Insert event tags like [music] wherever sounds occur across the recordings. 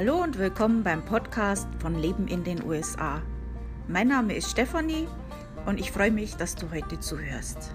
Hallo und willkommen beim Podcast von Leben in den USA. Mein Name ist Stefanie und ich freue mich, dass du heute zuhörst.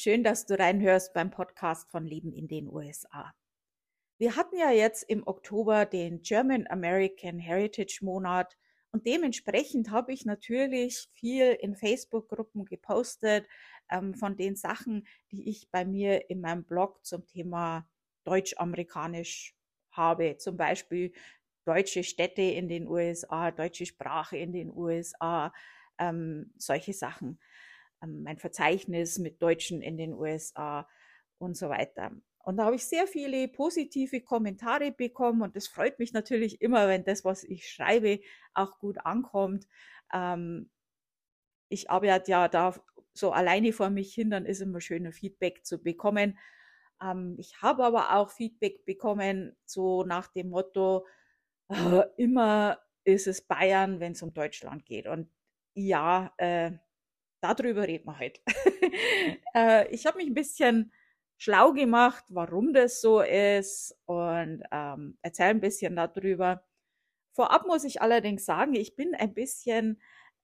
Schön, dass du reinhörst beim Podcast von Leben in den USA. Wir hatten ja jetzt im Oktober den German American Heritage Monat und dementsprechend habe ich natürlich viel in Facebook-Gruppen gepostet ähm, von den Sachen, die ich bei mir in meinem Blog zum Thema Deutsch-Amerikanisch habe. Zum Beispiel deutsche Städte in den USA, deutsche Sprache in den USA, ähm, solche Sachen. Ähm, mein Verzeichnis mit Deutschen in den USA und so weiter. Und da habe ich sehr viele positive Kommentare bekommen und das freut mich natürlich immer, wenn das, was ich schreibe, auch gut ankommt. Ähm, ich arbeite ja da so alleine vor mich hin, dann ist immer schöner Feedback zu bekommen. Ähm, ich habe aber auch Feedback bekommen, so nach dem Motto, äh, immer ist es Bayern, wenn es um Deutschland geht. Und ja, äh, darüber reden wir heute. [laughs] äh, ich habe mich ein bisschen schlau gemacht, warum das so ist und ähm, erzähle ein bisschen darüber. Vorab muss ich allerdings sagen, ich bin ein bisschen,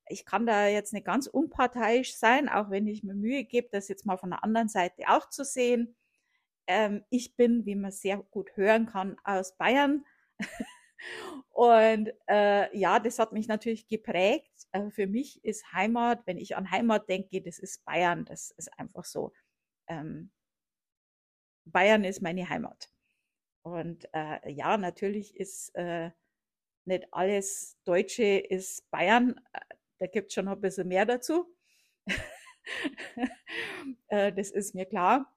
ich kann da jetzt nicht ganz unparteiisch sein, auch wenn ich mir Mühe gebe, das jetzt mal von der anderen Seite auch zu sehen. Ähm, ich bin, wie man sehr gut hören kann, aus Bayern. [laughs] Und äh, ja, das hat mich natürlich geprägt. Äh, für mich ist Heimat, wenn ich an Heimat denke, das ist Bayern. Das ist einfach so. Ähm, Bayern ist meine Heimat. Und äh, ja, natürlich ist äh, nicht alles Deutsche ist Bayern. Da gibt es schon ein bisschen mehr dazu. [laughs] Äh, das ist mir klar.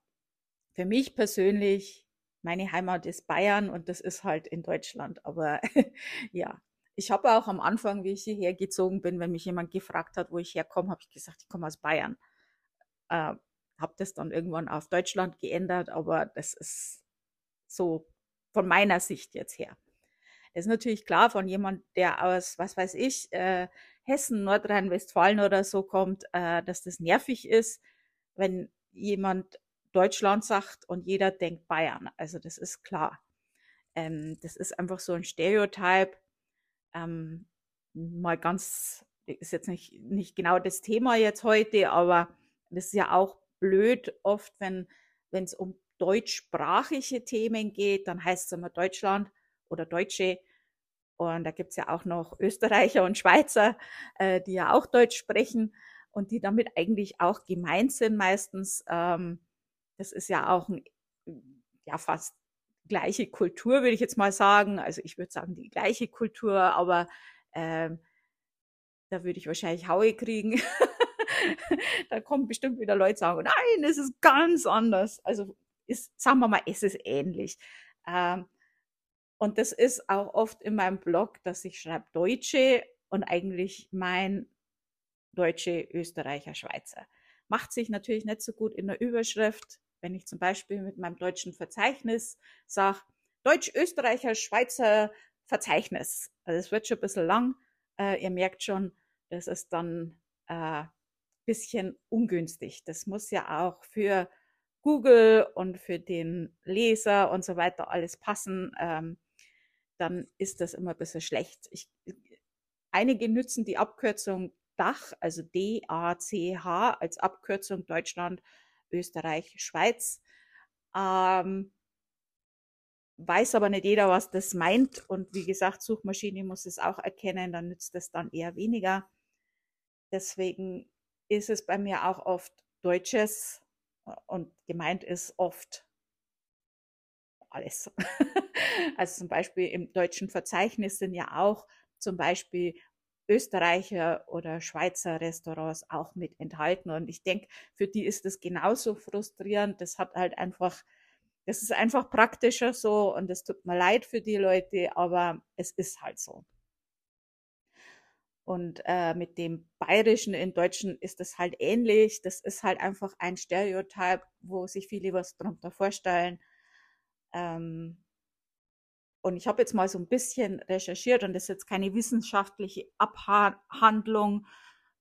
Für mich persönlich meine Heimat ist Bayern und das ist halt in Deutschland. Aber [laughs] ja, ich habe auch am Anfang, wie ich hierher gezogen bin, wenn mich jemand gefragt hat, wo ich herkomme, habe ich gesagt, ich komme aus Bayern. Äh, habe das dann irgendwann auf Deutschland geändert, aber das ist so von meiner Sicht jetzt her. Das ist natürlich klar von jemand, der aus, was weiß ich, äh, Hessen, Nordrhein-Westfalen oder so kommt, äh, dass das nervig ist, wenn jemand Deutschland sagt und jeder denkt Bayern. Also das ist klar. Ähm, das ist einfach so ein Stereotyp. Ähm, mal ganz, ist jetzt nicht, nicht genau das Thema jetzt heute, aber das ist ja auch blöd oft, wenn es um deutschsprachige Themen geht, dann heißt es immer Deutschland oder Deutsche. Und da gibt es ja auch noch Österreicher und Schweizer, äh, die ja auch Deutsch sprechen und die damit eigentlich auch gemeint sind meistens. Ähm, das ist ja auch ein, ja fast gleiche Kultur, würde ich jetzt mal sagen. Also ich würde sagen, die gleiche Kultur, aber ähm, da würde ich wahrscheinlich Haue kriegen. [laughs] da kommen bestimmt wieder Leute sagen, nein, es ist ganz anders. Also ist, sagen wir mal, es ist ähnlich. Ähm, und das ist auch oft in meinem Blog, dass ich schreibe Deutsche und eigentlich mein Deutsche, Österreicher, Schweizer. Macht sich natürlich nicht so gut in der Überschrift, wenn ich zum Beispiel mit meinem deutschen Verzeichnis sage, Deutsch, Österreicher, Schweizer Verzeichnis. Also es wird schon ein bisschen lang. Äh, ihr merkt schon, das ist dann äh, bisschen ungünstig. Das muss ja auch für Google und für den Leser und so weiter alles passen. Ähm, dann ist das immer ein bisschen schlecht. Ich, einige nutzen die Abkürzung DACH, also D-A-C-H als Abkürzung Deutschland Österreich, Schweiz. Ähm, weiß aber nicht jeder, was das meint. Und wie gesagt, Suchmaschine muss es auch erkennen, dann nützt es dann eher weniger. Deswegen ist es bei mir auch oft Deutsches und gemeint ist oft alles. [laughs] also zum Beispiel im deutschen Verzeichnis sind ja auch zum Beispiel Österreicher oder Schweizer Restaurants auch mit enthalten. Und ich denke, für die ist das genauso frustrierend. Das hat halt einfach, das ist einfach praktischer so und es tut mir leid für die Leute, aber es ist halt so. Und äh, mit dem Bayerischen in Deutschen ist es halt ähnlich. Das ist halt einfach ein Stereotyp, wo sich viele was darunter vorstellen. Ähm, und ich habe jetzt mal so ein bisschen recherchiert und das ist jetzt keine wissenschaftliche Abhandlung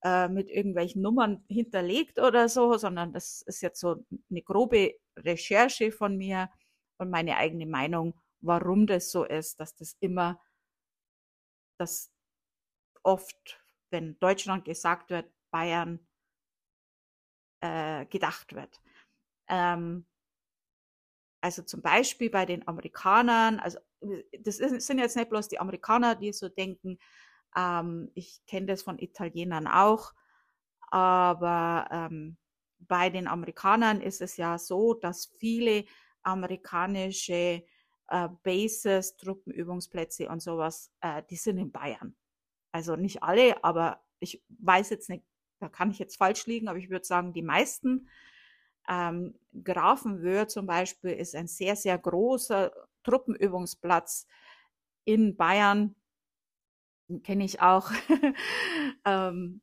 äh, mit irgendwelchen Nummern hinterlegt oder so, sondern das ist jetzt so eine grobe Recherche von mir und meine eigene Meinung, warum das so ist, dass das immer, dass oft, wenn Deutschland gesagt wird, Bayern äh, gedacht wird. Ähm, also zum Beispiel bei den Amerikanern, also das sind jetzt nicht bloß die Amerikaner, die so denken, ähm, ich kenne das von Italienern auch, aber ähm, bei den Amerikanern ist es ja so, dass viele amerikanische äh, Bases, Truppenübungsplätze und sowas, äh, die sind in Bayern. Also nicht alle, aber ich weiß jetzt nicht, da kann ich jetzt falsch liegen, aber ich würde sagen, die meisten. Ähm, Grafenwöhr zum Beispiel ist ein sehr, sehr großer Truppenübungsplatz in Bayern. Kenne ich auch. [laughs] ähm,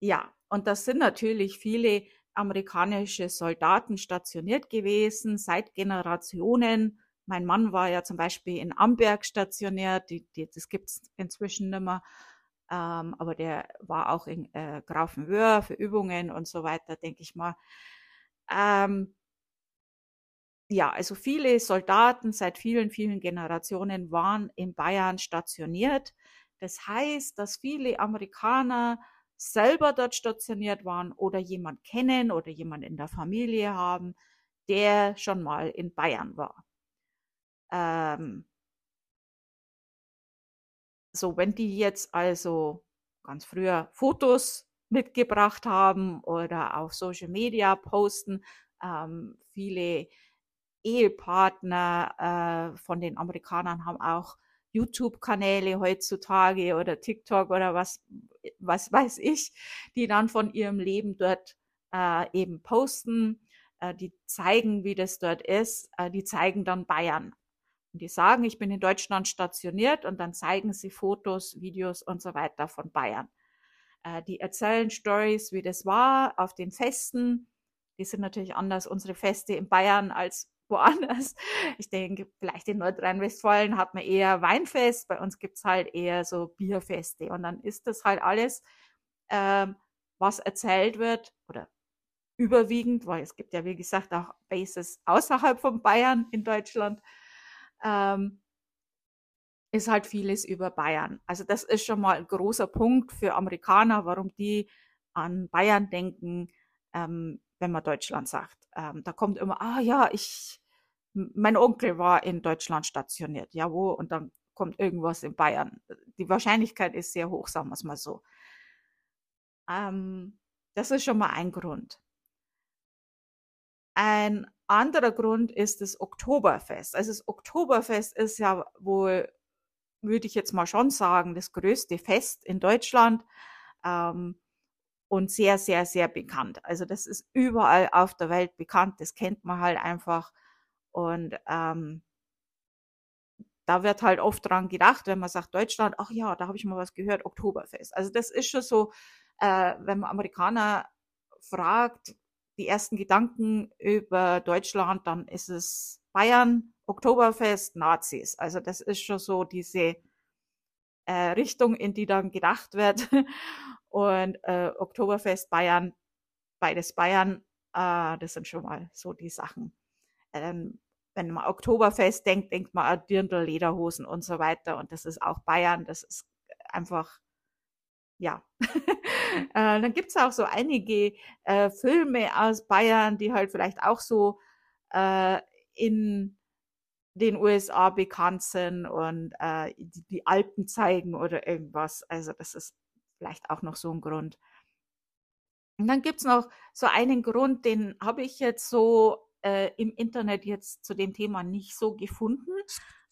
ja, und das sind natürlich viele amerikanische Soldaten stationiert gewesen, seit Generationen. Mein Mann war ja zum Beispiel in Amberg stationiert, die, die, das gibt's inzwischen nicht mehr. Ähm, aber der war auch in äh, Grafenwöhr für Übungen und so weiter, denke ich mal. Ähm, ja, also viele Soldaten seit vielen, vielen Generationen waren in Bayern stationiert. Das heißt, dass viele Amerikaner selber dort stationiert waren oder jemand kennen oder jemand in der Familie haben, der schon mal in Bayern war. Ähm, so, wenn die jetzt also ganz früher Fotos mitgebracht haben oder auf Social Media posten, ähm, viele Ehepartner äh, von den Amerikanern haben auch YouTube-Kanäle heutzutage oder TikTok oder was, was weiß ich, die dann von ihrem Leben dort äh, eben posten. Äh, die zeigen, wie das dort ist. Äh, die zeigen dann Bayern. Und die sagen, ich bin in Deutschland stationiert und dann zeigen sie Fotos, Videos und so weiter von Bayern. Äh, die erzählen Stories, wie das war auf den Festen. Die sind natürlich anders, unsere Feste in Bayern als [laughs] woanders. Ich denke, vielleicht in Nordrhein-Westfalen hat man eher Weinfest, bei uns gibt's halt eher so Bierfeste. Und dann ist das halt alles, ähm, was erzählt wird, oder überwiegend, weil es gibt ja, wie gesagt, auch Bases außerhalb von Bayern in Deutschland, ähm, ist halt vieles über Bayern. Also das ist schon mal ein großer Punkt für Amerikaner, warum die an Bayern denken, ähm, wenn man Deutschland sagt. Ähm, da kommt immer, ah ja, ich mein Onkel war in Deutschland stationiert, ja wo, und dann kommt irgendwas in Bayern. Die Wahrscheinlichkeit ist sehr hoch, sagen wir es mal so. Ähm, das ist schon mal ein Grund. Ein anderer Grund ist das Oktoberfest. Also das Oktoberfest ist ja wohl, würde ich jetzt mal schon sagen, das größte Fest in Deutschland ähm, und sehr, sehr, sehr bekannt. Also das ist überall auf der Welt bekannt. Das kennt man halt einfach. Und ähm, da wird halt oft dran gedacht, wenn man sagt Deutschland, ach ja, da habe ich mal was gehört, Oktoberfest. Also das ist schon so, äh, wenn man Amerikaner fragt, die ersten Gedanken über Deutschland, dann ist es Bayern, Oktoberfest, Nazis. Also das ist schon so diese äh, Richtung, in die dann gedacht wird. [laughs] Und äh, Oktoberfest, Bayern, beides Bayern, äh, das sind schon mal so die Sachen ähm, wenn man Oktoberfest denkt, denkt man an Dirndl, Lederhosen und so weiter. Und das ist auch Bayern. Das ist einfach, ja. [laughs] äh, dann gibt's auch so einige äh, Filme aus Bayern, die halt vielleicht auch so äh, in den USA bekannt sind und äh, die, die Alpen zeigen oder irgendwas. Also das ist vielleicht auch noch so ein Grund. Und dann gibt's noch so einen Grund, den habe ich jetzt so äh, im Internet jetzt zu dem Thema nicht so gefunden.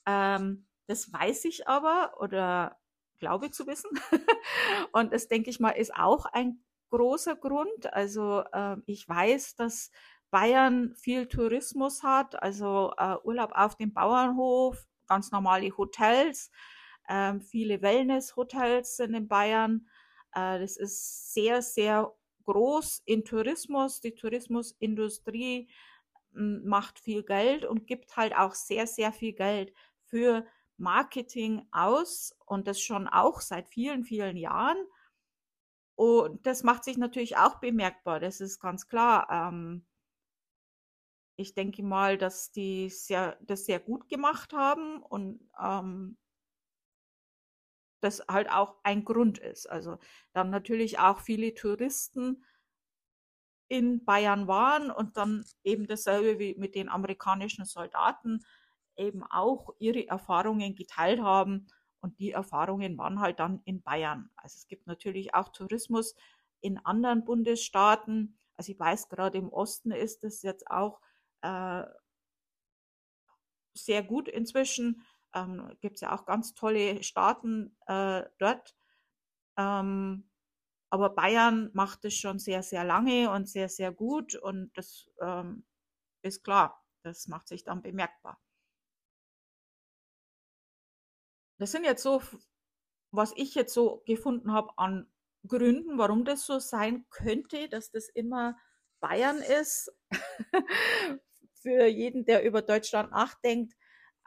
Ähm, das weiß ich aber oder glaube zu wissen. [laughs] und das, denke ich mal, ist auch ein großer Grund. Also äh, ich weiß, dass Bayern viel Tourismus hat, also äh, Urlaub auf dem Bauernhof, ganz normale Hotels, äh, viele Wellness-Hotels sind in Bayern. Äh, das ist sehr, sehr groß in Tourismus. Die Tourismusindustrie hm, macht viel Geld und gibt halt auch sehr, sehr viel Geld für Marketing aus und das schon auch seit vielen, vielen Jahren. Und das macht sich natürlich auch bemerkbar, das ist ganz klar. Ähm, ich denke mal, dass die sehr, das sehr gut gemacht haben und ähm, das halt auch ein Grund ist. Also dann natürlich auch viele Touristen in Bayern waren und dann eben dasselbe wie mit den amerikanischen Soldaten eben auch ihre Erfahrungen geteilt haben. Und die Erfahrungen waren halt dann in Bayern. Also es gibt natürlich auch Tourismus in anderen Bundesstaaten. Also ich weiß, gerade im Osten ist das jetzt auch äh, sehr gut inzwischen. Ähm, gibt es ja auch ganz tolle Staaten äh, dort. Ähm, aber Bayern macht es schon sehr, sehr lange und sehr, sehr gut. Und das ähm, ist klar, das macht sich dann bemerkbar. Das sind jetzt so, was ich jetzt so gefunden habe an Gründen, warum das so sein könnte, dass das immer Bayern ist. [laughs] Für jeden, der über Deutschland nachdenkt.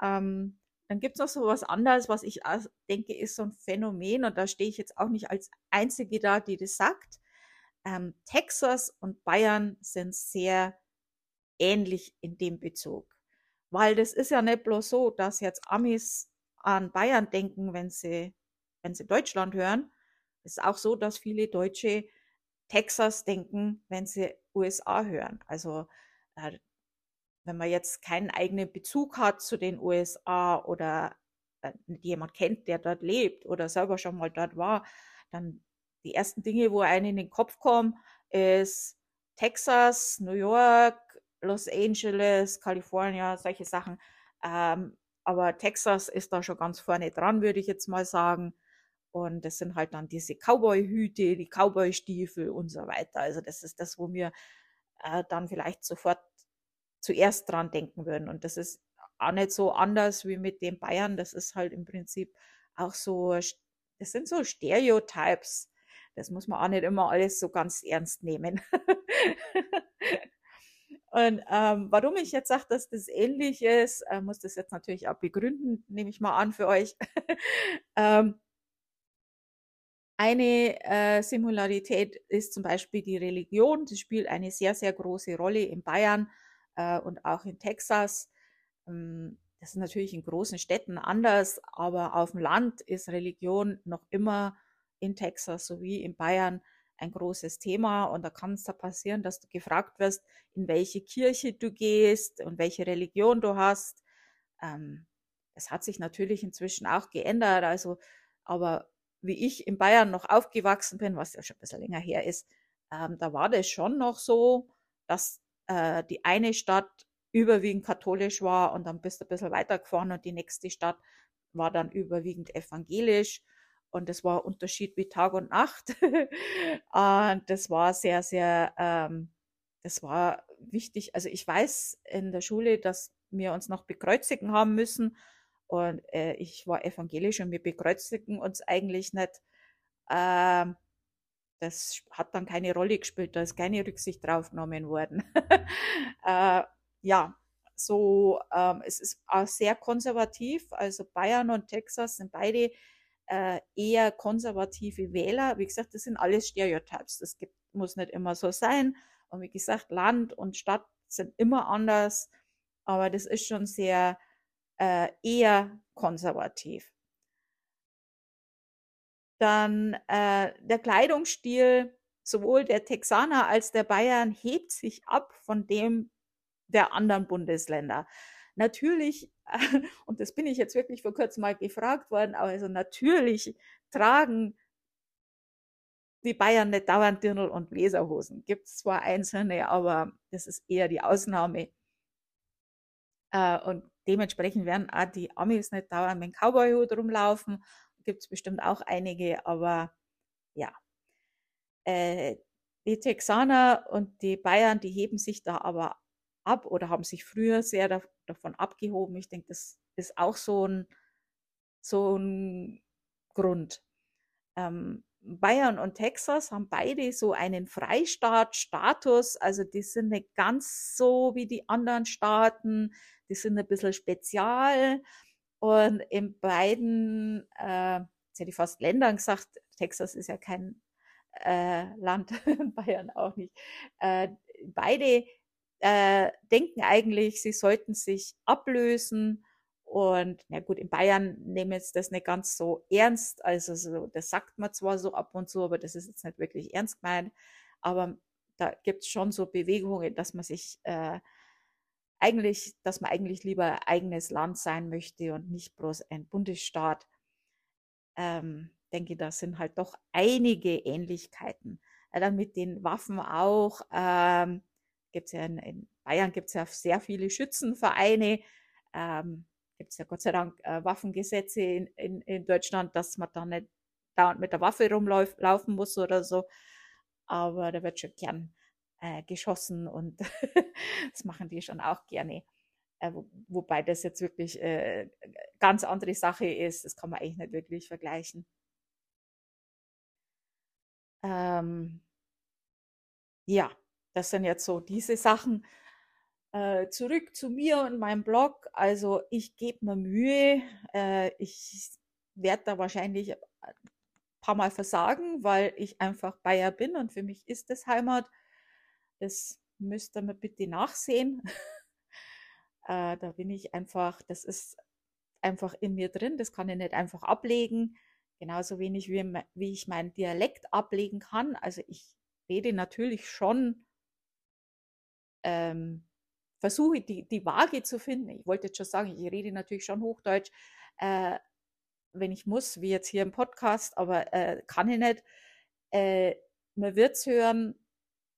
Ähm, dann gibt es noch so was anderes, was ich denke, ist so ein Phänomen. Und da stehe ich jetzt auch nicht als Einzige da, die das sagt. Ähm, Texas und Bayern sind sehr ähnlich in dem Bezug. Weil das ist ja nicht bloß so, dass jetzt Amis an Bayern denken, wenn sie, wenn sie Deutschland hören. Es ist auch so, dass viele Deutsche Texas denken, wenn sie USA hören. Also äh, wenn man jetzt keinen eigenen Bezug hat zu den USA oder äh, jemand kennt, der dort lebt oder selber schon mal dort war, dann die ersten Dinge, wo einem in den Kopf kommen, ist Texas, New York, Los Angeles, Kalifornien, solche Sachen. Ähm, aber Texas ist da schon ganz vorne dran, würde ich jetzt mal sagen. Und das sind halt dann diese Cowboy-Hüte, die Cowboy-Stiefel und so weiter. Also das ist das, wo wir äh, dann vielleicht sofort zuerst dran denken würden. Und das ist auch nicht so anders wie mit den Bayern. Das ist halt im Prinzip auch so, das sind so Stereotypes. Das muss man auch nicht immer alles so ganz ernst nehmen. [laughs] Und ähm, warum ich jetzt sage, dass das ähnlich ist, äh, muss das jetzt natürlich auch begründen, nehme ich mal an für euch. [laughs] ähm, eine äh, Similarität ist zum Beispiel die Religion. Sie spielt eine sehr, sehr große Rolle in Bayern äh, und auch in Texas. Ähm, das ist natürlich in großen Städten anders, aber auf dem Land ist Religion noch immer in Texas sowie in Bayern ein großes Thema und da kann es da passieren, dass du gefragt wirst, in welche Kirche du gehst und welche Religion du hast. Ähm, das hat sich natürlich inzwischen auch geändert, also, aber wie ich in Bayern noch aufgewachsen bin, was ja schon ein bisschen länger her ist, ähm, da war das schon noch so, dass äh, die eine Stadt überwiegend katholisch war und dann bist du ein bisschen weitergefahren und die nächste Stadt war dann überwiegend evangelisch und das war Unterschied wie Tag und Nacht. [laughs] und das war sehr, sehr, ähm, das war wichtig. Also ich weiß in der Schule, dass wir uns noch bekreuzigen haben müssen. Und äh, ich war evangelisch und wir bekreuzigen uns eigentlich nicht. Ähm, das hat dann keine Rolle gespielt, da ist keine Rücksicht drauf genommen worden. [laughs] äh, ja, so, ähm, es ist auch sehr konservativ. Also Bayern und Texas sind beide äh, eher konservative Wähler. Wie gesagt, das sind alles Stereotypes. Das gibt, muss nicht immer so sein. Und wie gesagt, Land und Stadt sind immer anders. Aber das ist schon sehr äh, eher konservativ. Dann äh, der Kleidungsstil sowohl der Texaner als der Bayern hebt sich ab von dem der anderen Bundesländer. Natürlich, [laughs] und das bin ich jetzt wirklich vor kurzem mal gefragt worden, also natürlich tragen die Bayern nicht dauernd Dirndl und Bläserhosen. Gibt es zwar einzelne, aber das ist eher die Ausnahme. Äh, und dementsprechend werden auch die Amis nicht dauernd mit dem Cowboyhut rumlaufen. Gibt es bestimmt auch einige, aber ja. Äh, die Texaner und die Bayern, die heben sich da aber ab oder haben sich früher sehr da, davon abgehoben. Ich denke, das ist auch so ein, so ein Grund. Ähm, Bayern und Texas haben beide so einen Freistaat-Status, also die sind nicht ganz so wie die anderen Staaten, die sind ein bisschen spezial und in beiden, äh, jetzt hätte ich fast Ländern gesagt, Texas ist ja kein äh, Land, [laughs] Bayern auch nicht, äh, beide äh, denken eigentlich, sie sollten sich ablösen und na gut, in Bayern nehmen jetzt das nicht ganz so ernst. Also so, das sagt man zwar so ab und zu, aber das ist jetzt nicht wirklich ernst gemeint. Aber da gibt es schon so Bewegungen, dass man sich äh, eigentlich, dass man eigentlich lieber eigenes Land sein möchte und nicht bloß ein Bundesstaat. Ähm, denke, da sind halt doch einige Ähnlichkeiten. Ja, dann mit den Waffen auch. Ähm, gibt's ja in, in Bayern gibt es ja sehr viele Schützenvereine. Ähm, gibt es ja Gott sei Dank äh, Waffengesetze in, in, in Deutschland, dass man da nicht dauernd mit der Waffe rumlaufen muss oder so. Aber da wird schon gern äh, geschossen und [laughs] das machen die schon auch gerne. Äh, wo, wobei das jetzt wirklich äh, ganz andere Sache ist, das kann man eigentlich nicht wirklich vergleichen. Ähm, ja, das sind jetzt so diese Sachen. Äh, zurück zu mir und meinem Blog. Also ich gebe mir Mühe. Äh, ich werde da wahrscheinlich ein paar Mal versagen, weil ich einfach Bayer bin und für mich ist das Heimat. Das müsst ihr mir bitte nachsehen. [laughs] äh, da bin ich einfach, das ist einfach in mir drin, das kann ich nicht einfach ablegen. Genauso wenig wie, wie ich meinen Dialekt ablegen kann. Also ich rede natürlich schon ähm, versuche die, die Waage zu finden. Ich wollte jetzt schon sagen, ich rede natürlich schon Hochdeutsch, äh, wenn ich muss, wie jetzt hier im Podcast, aber äh, kann ich nicht. Äh, man wird es hören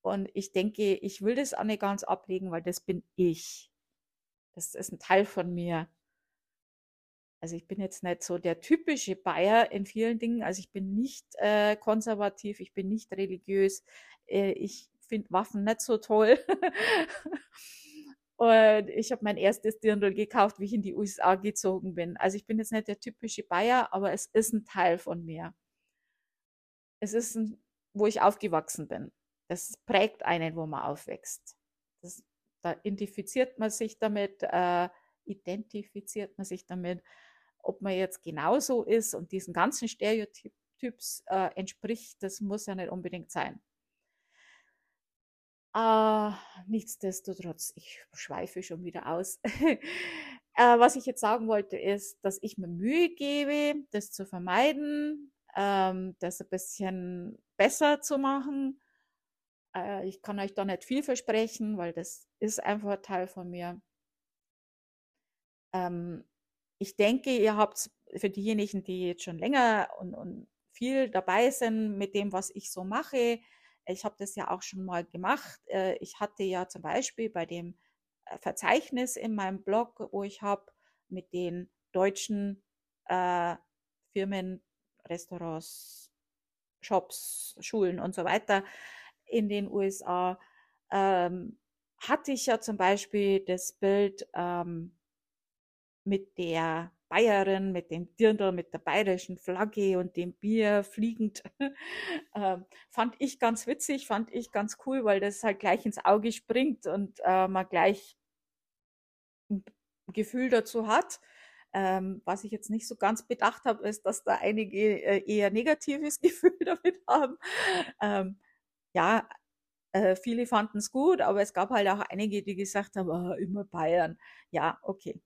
und ich denke, ich will das auch nicht ganz ablegen, weil das bin ich. Das ist ein Teil von mir. Also ich bin jetzt nicht so der typische Bayer in vielen Dingen. Also ich bin nicht äh, konservativ, ich bin nicht religiös. Äh, ich finde Waffen nicht so toll. [laughs] Und ich habe mein erstes Dirndl gekauft, wie ich in die USA gezogen bin. Also ich bin jetzt nicht der typische Bayer, aber es ist ein Teil von mir. Es ist ein, wo ich aufgewachsen bin. Das prägt einen, wo man aufwächst. Das, da identifiziert man sich damit, äh, identifiziert man sich damit, ob man jetzt genauso ist und diesen ganzen Stereotyps äh, entspricht, das muss ja nicht unbedingt sein. Äh, nichtsdestotrotz, ich schweife schon wieder aus. [laughs] äh, was ich jetzt sagen wollte, ist, dass ich mir Mühe gebe, das zu vermeiden, ähm, das ein bisschen besser zu machen. Äh, ich kann euch da nicht viel versprechen, weil das ist einfach ein Teil von mir. Ähm, ich denke, ihr habt für diejenigen, die jetzt schon länger und, und viel dabei sind mit dem, was ich so mache, ich habe das ja auch schon mal gemacht. Äh, ich hatte ja zum Beispiel bei dem äh, Verzeichnis in meinem Blog, wo ich habe mit den deutschen äh, Firmen, Restaurants, Shops, Schulen und so weiter in den USA, ähm, hatte ich ja zum Beispiel das Bild ähm, mit der Bayerin mit dem Dirndl, mit der bayerischen Flagge und dem Bier fliegend. [laughs] äh, fand ich ganz witzig, fand ich ganz cool, weil das halt gleich ins Auge springt und äh, man gleich ein Gefühl dazu hat. Ähm, was ich jetzt nicht so ganz bedacht habe, ist, dass da einige äh, eher negatives [laughs] Gefühl damit haben. Ähm, ja, äh, viele fanden es gut, aber es gab halt auch einige, die gesagt haben, oh, immer Bayern. Ja, okay.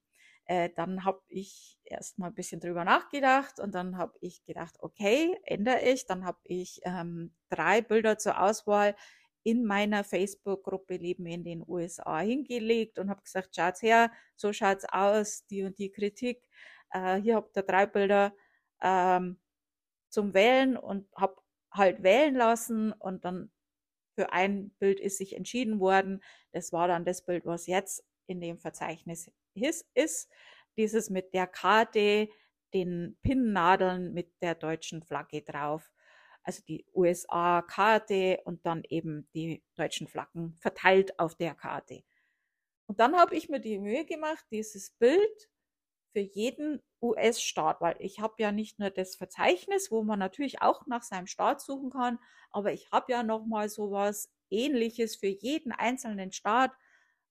Äh, dann habe ich erst mal ein bisschen drüber nachgedacht und dann habe ich gedacht, okay, ändere ich. Dann habe ich ähm, drei Bilder zur Auswahl in meiner Facebook-Gruppe Leben in den USA hingelegt und habe gesagt, schaut's her, so schaut's aus, die und die Kritik. Äh, hier habt ihr drei Bilder ähm, zum Wählen und habe halt wählen lassen und dann für ein Bild ist sich entschieden worden. Das war dann das Bild, was jetzt in dem Verzeichnis ist, dieses mit der Karte, den Pinnnadeln mit der deutschen Flagge drauf. Also die USA-Karte und dann eben die deutschen Flaggen verteilt auf der Karte. Und dann habe ich mir die Mühe gemacht, dieses Bild für jeden US-Staat, weil ich habe ja nicht nur das Verzeichnis, wo man natürlich auch nach seinem Staat suchen kann, aber ich habe ja noch mal sowas Ähnliches für jeden einzelnen Staat,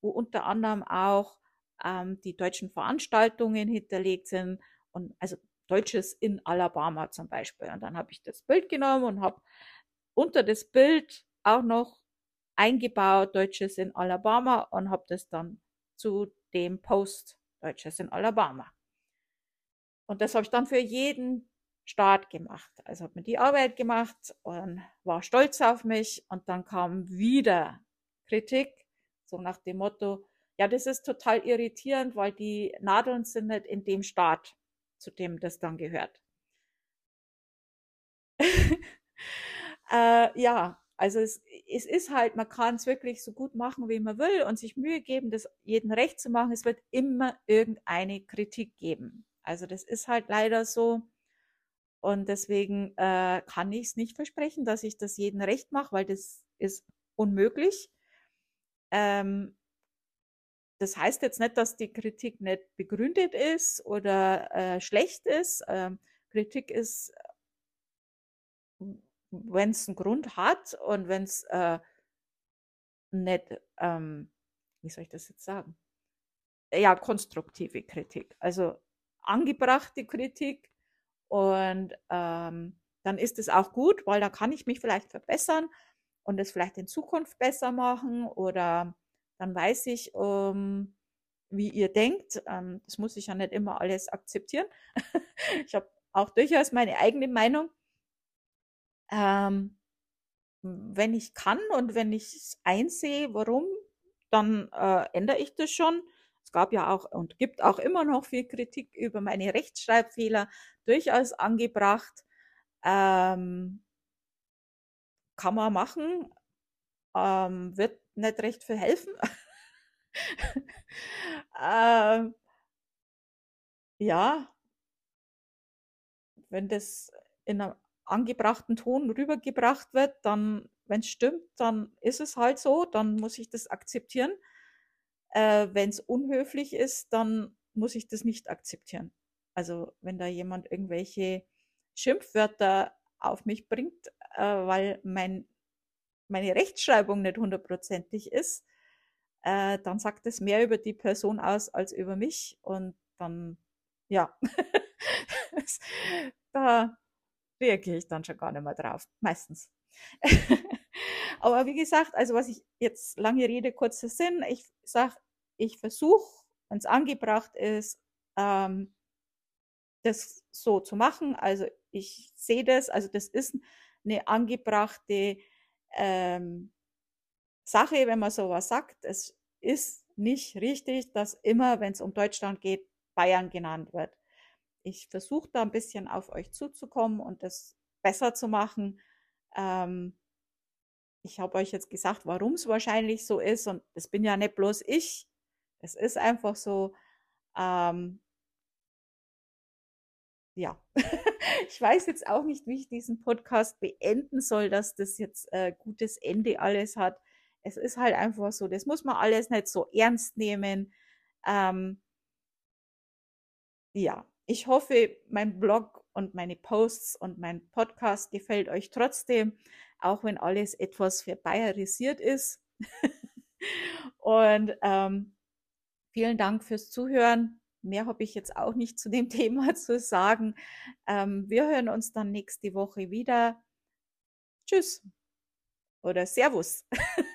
wo unter anderem auch ähm, die deutschen Veranstaltungen hinterlegt sind und also Deutsches in Alabama zum Beispiel. Und dann habe ich das Bild genommen und habe unter das Bild auch noch eingebaut Deutsches in Alabama und habe das dann zu dem Post Deutsches in Alabama. Und das habe ich dann für jeden Staat gemacht. Also habe mir die Arbeit gemacht und war stolz auf mich. Und dann kam wieder Kritik, so nach dem Motto, ja, das ist total irritierend, weil die Nadeln sind nicht in dem Staat, zu dem das dann gehört. [laughs] äh, ja, also es, es ist halt, man kann es wirklich so gut machen, wie man will und sich Mühe geben, das jedem recht zu machen. Es wird immer irgendeine Kritik geben. Also das ist halt leider so. Und deswegen äh, kann ich es nicht versprechen, dass ich das jedem recht mache, weil das ist unmöglich. Ähm, das heißt jetzt nicht, dass die Kritik nicht begründet ist oder äh, schlecht ist. Ähm, Kritik ist, wenn es einen Grund hat und wenn es äh, nicht, ähm, wie soll ich das jetzt sagen? Ja, konstruktive Kritik, also angebrachte Kritik. Und ähm, dann ist es auch gut, weil da kann ich mich vielleicht verbessern und es vielleicht in Zukunft besser machen oder dann weiß ich, ähm, wie ihr denkt. Ähm, das muss ich ja nicht immer alles akzeptieren. [laughs] ich habe auch durchaus meine eigene Meinung. Ähm, wenn ich kann und wenn ich einsehe, warum, dann äh, ändere ich das schon. Es gab ja auch und gibt auch immer noch viel Kritik über meine Rechtschreibfehler, durchaus angebracht. Ähm, kann man machen, ähm, wird nicht recht viel helfen. [laughs] ähm, ja, wenn das in einem angebrachten Ton rübergebracht wird, dann, wenn es stimmt, dann ist es halt so, dann muss ich das akzeptieren. Äh, wenn es unhöflich ist, dann muss ich das nicht akzeptieren. Also wenn da jemand irgendwelche Schimpfwörter auf mich bringt, äh, weil mein meine Rechtschreibung nicht hundertprozentig ist, äh, dann sagt es mehr über die Person aus als über mich und dann, ja, [laughs] da reagiere ich dann schon gar nicht mehr drauf, meistens. [laughs] Aber wie gesagt, also was ich jetzt lange Rede, kurzer Sinn, ich sage, ich versuche, wenn es angebracht ist, ähm, das so zu machen. Also ich sehe das, also das ist eine angebrachte ähm, Sache, wenn man sowas sagt. Es ist nicht richtig, dass immer, wenn es um Deutschland geht, Bayern genannt wird. Ich versuche da ein bisschen auf euch zuzukommen und das besser zu machen. Ähm, ich habe euch jetzt gesagt, warum es wahrscheinlich so ist und das bin ja nicht bloß ich. Es ist einfach so. Ähm, ja, [laughs] ich weiß jetzt auch nicht, wie ich diesen Podcast beenden soll, dass das jetzt äh, gutes Ende alles hat. Es ist halt einfach so, das muss man alles nicht so ernst nehmen. Ähm, ja, ich hoffe, mein Blog und meine Posts und mein Podcast gefällt euch trotzdem, auch wenn alles etwas verbayerisiert ist. [laughs] und ähm, vielen Dank fürs Zuhören. Mehr habe ich jetzt auch nicht zu dem [laughs] Thema zu sagen. Ähm, wir hören uns dann nächste Woche wieder. Tschüss oder Servus. [laughs]